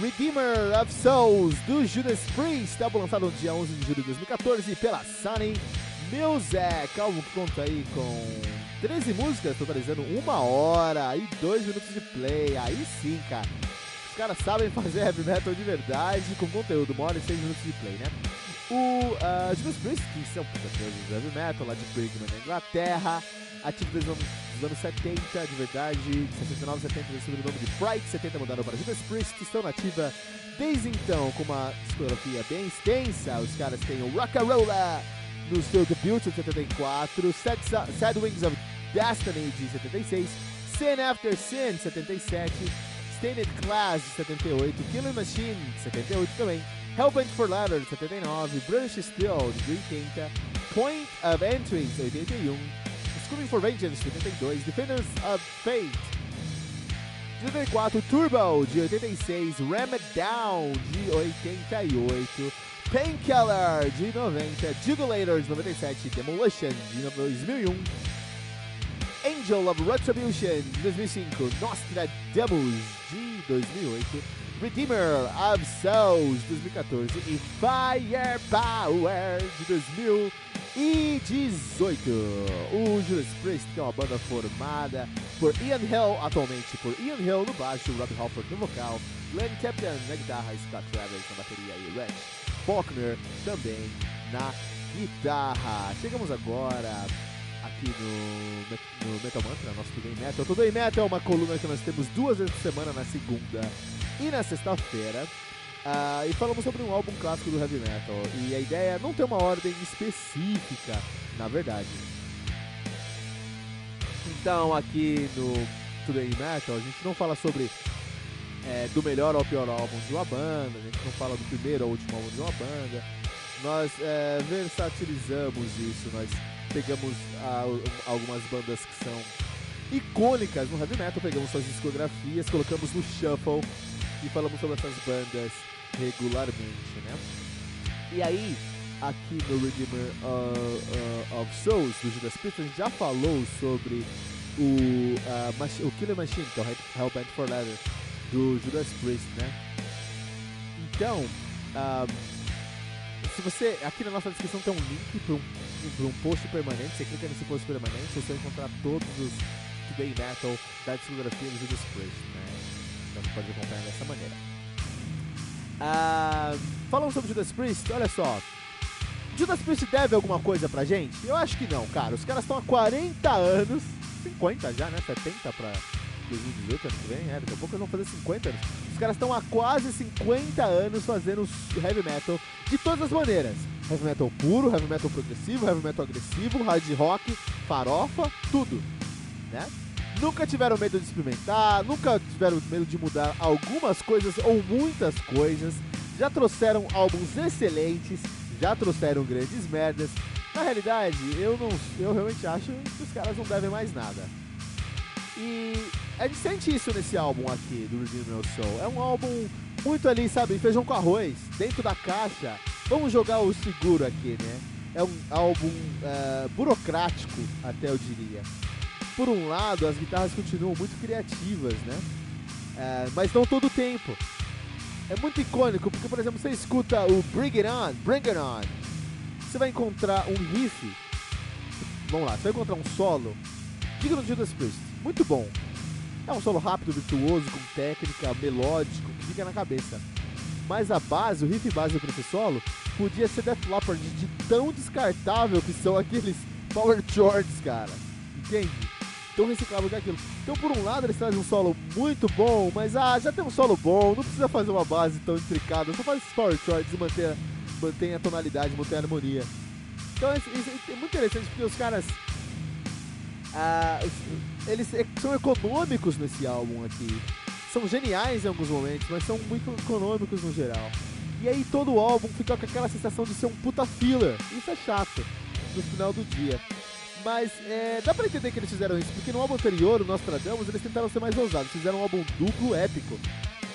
Redeemer of Souls, do Judas Priest, álbum lançado no dia 11 de julho de 2014 pela Sony Music, álbum conta aí com 13 músicas, totalizando uma hora e 2 minutos de play, aí sim, cara. Os caras sabem fazer heavy metal de verdade, com conteúdo, uma hora e 6 minutos de play, né? O uh, Judas Priest, que são deuses do heavy metal, lá de Brigham, na Inglaterra, ativo desde os anos, dos anos 70, de verdade, de 69 70 receberam o nome de Bright, 70 mudaram para Judas Priest, estão nativa desde então com uma discografia bem extensa. Os caras têm o Rock'n'Rolla no seu debut de 74, Sad, Sad Wings of Destiny de 76, Sin After Sin de 77, Stained Class de 78, Killing Machine de 78 também, Hellbent for Ladder de 79, British Steel de 80, Point of Entry de 81, Screaming for Vengeance de 82, Defenders of Fate. De 84, Turbo de 86, Ram It Down de 88, Painkiller de 90, Jubilator de 97, Demolition de 2001, Angel of Retribution de 2005, Nostradamus de 2008, Redeemer of Souls de 2014 e Firepower de 2018. O Judas Priest, que é uma banda formada por Ian Hill, atualmente por Ian Hill no baixo, Rob Halford no vocal, Glenn Captain na guitarra, Scott Travis na bateria e Reg Faulkner também na guitarra. Chegamos agora aqui no, no Metal Mantra, nosso Today Metal. Today Metal é uma coluna que nós temos duas vezes por semana, na segunda e na sexta-feira. Uh, e falamos sobre um álbum clássico do heavy metal. E a ideia é não ter uma ordem específica, na verdade. Então, aqui no Today Metal, a gente não fala sobre é, do melhor ao pior álbum de uma banda, a gente não fala do primeiro ao último álbum de uma banda. Nós é, versatilizamos isso, nós pegamos ah, algumas bandas que são icônicas no heavy metal, pegamos suas discografias, colocamos no shuffle e falamos sobre essas bandas regularmente, né? E aí, aqui no Redeemer uh, uh, of Souls, do Judas Priest, a gente já falou sobre o, uh, o Killer Machine, que é o Hellbent for Leather, do Judas Priest, né? Então, um, se você, aqui na nossa descrição tem um link para um, um post permanente, você clica nesse post permanente, você vai encontrar todos os Today Metal da discografia do Judas Priest, né? Então você pode acompanhar dessa maneira. Ah, falando sobre Judas Priest, olha só. Judas Priest deve alguma coisa pra gente? Eu acho que não, cara. Os caras estão há 40 anos, 50 já, né? 70 pra 2018, ano que vem, é, daqui a pouco eles vão fazer 50 anos. Os caras estão há quase 50 anos fazendo heavy metal de todas as maneiras. Heavy metal puro, heavy metal progressivo, heavy metal agressivo, hard rock, farofa, tudo, né? Nunca tiveram medo de experimentar, nunca tiveram medo de mudar algumas coisas ou muitas coisas, já trouxeram álbuns excelentes, já trouxeram grandes merdas. Na realidade, eu não, eu realmente acho que os caras não devem mais nada. E gente sente isso nesse álbum aqui, do Redeemer Soul. É um álbum muito ali, sabe, feijão com arroz, dentro da caixa. Vamos jogar o seguro aqui, né? É um álbum uh, burocrático, até eu diria. Por um lado, as guitarras continuam muito criativas, né? Uh, mas não todo o tempo. É muito icônico, porque, por exemplo, você escuta o Bring It On, Bring It On. Você vai encontrar um riff. Vamos lá, você vai encontrar um solo. Diga no Judas Priest. Muito bom. É um solo rápido, virtuoso, com técnica, melódico, que fica na cabeça. Mas a base, o riff base para esse solo, podia ser Death Leopard de tão descartável que são aqueles power chords, cara. Entende? Tão reciclável que aquilo. Então, por um lado, eles trazem um solo muito bom, mas ah, já tem um solo bom, não precisa fazer uma base tão intricada, só faz esses power chords e manter, mantém a tonalidade, mantém a harmonia. Então, isso, isso é muito interessante porque os caras. Ah, eles são econômicos nesse álbum aqui. São geniais em alguns momentos, mas são muito econômicos no geral. E aí todo o álbum fica com aquela sensação de ser um puta filler. Isso é chato no final do dia. Mas é, dá pra entender que eles fizeram isso, porque no álbum anterior, o Nostradamus, eles tentaram ser mais ousados. Fizeram um álbum duplo épico.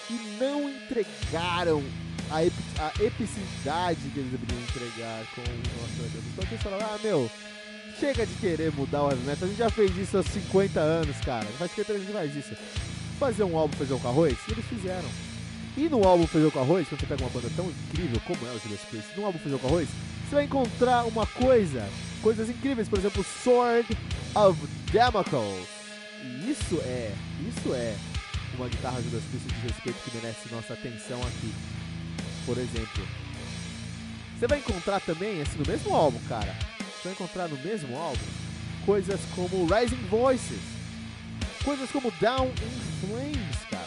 E não entregaram a, a epicidade que eles deveriam entregar com o Nostradamus. Então eles falaram, ah, meu, chega de querer mudar o heavy metal. A gente já fez isso há 50 anos, cara. Faz 50 anos que faz isso. Fazer um álbum feijão com arroz? E eles fizeram. E no álbum Feijão com Arroz, quando você pega uma banda tão incrível como é o Judas Priest, no álbum Feijão com Arroz, você vai encontrar uma coisa, coisas incríveis, por exemplo, Sword of Damocles. E isso é, isso é uma guitarra Judas Priest de respeito que merece nossa atenção aqui. Por exemplo, você vai encontrar também, assim, no mesmo álbum, cara, você vai encontrar no mesmo álbum coisas como Rising Voices, coisas como Down in Flames, cara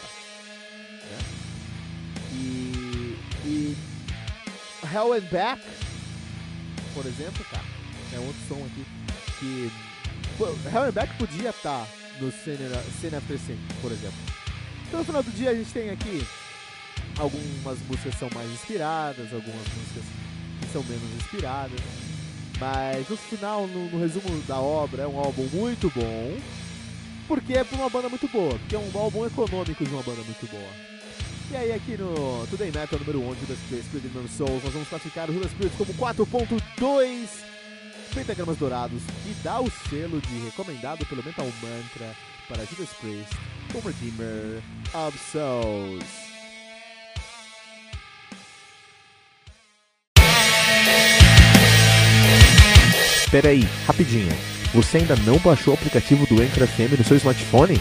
E Hell and Back, por exemplo, cara, é outro som aqui que. And Back podia estar tá no Scene After por exemplo. Então no final do dia a gente tem aqui algumas músicas são mais inspiradas, algumas músicas que são menos inspiradas. Mas no final, no, no, resumo da obra, é um álbum muito bom. Porque é uma banda muito boa. Porque é um álbum econômico de uma banda muito boa. E aí aqui no Today Metal número 1 de Judas Priest, Creed Souls, nós vamos classificar o Judas Priest como 4.2 pentagramas dourados e dá o selo de recomendado pelo Metal Mantra para Judas Priest como Redeemer of Souls. Espera aí, rapidinho. Você ainda não baixou o aplicativo do Anchor FM no seu smartphone?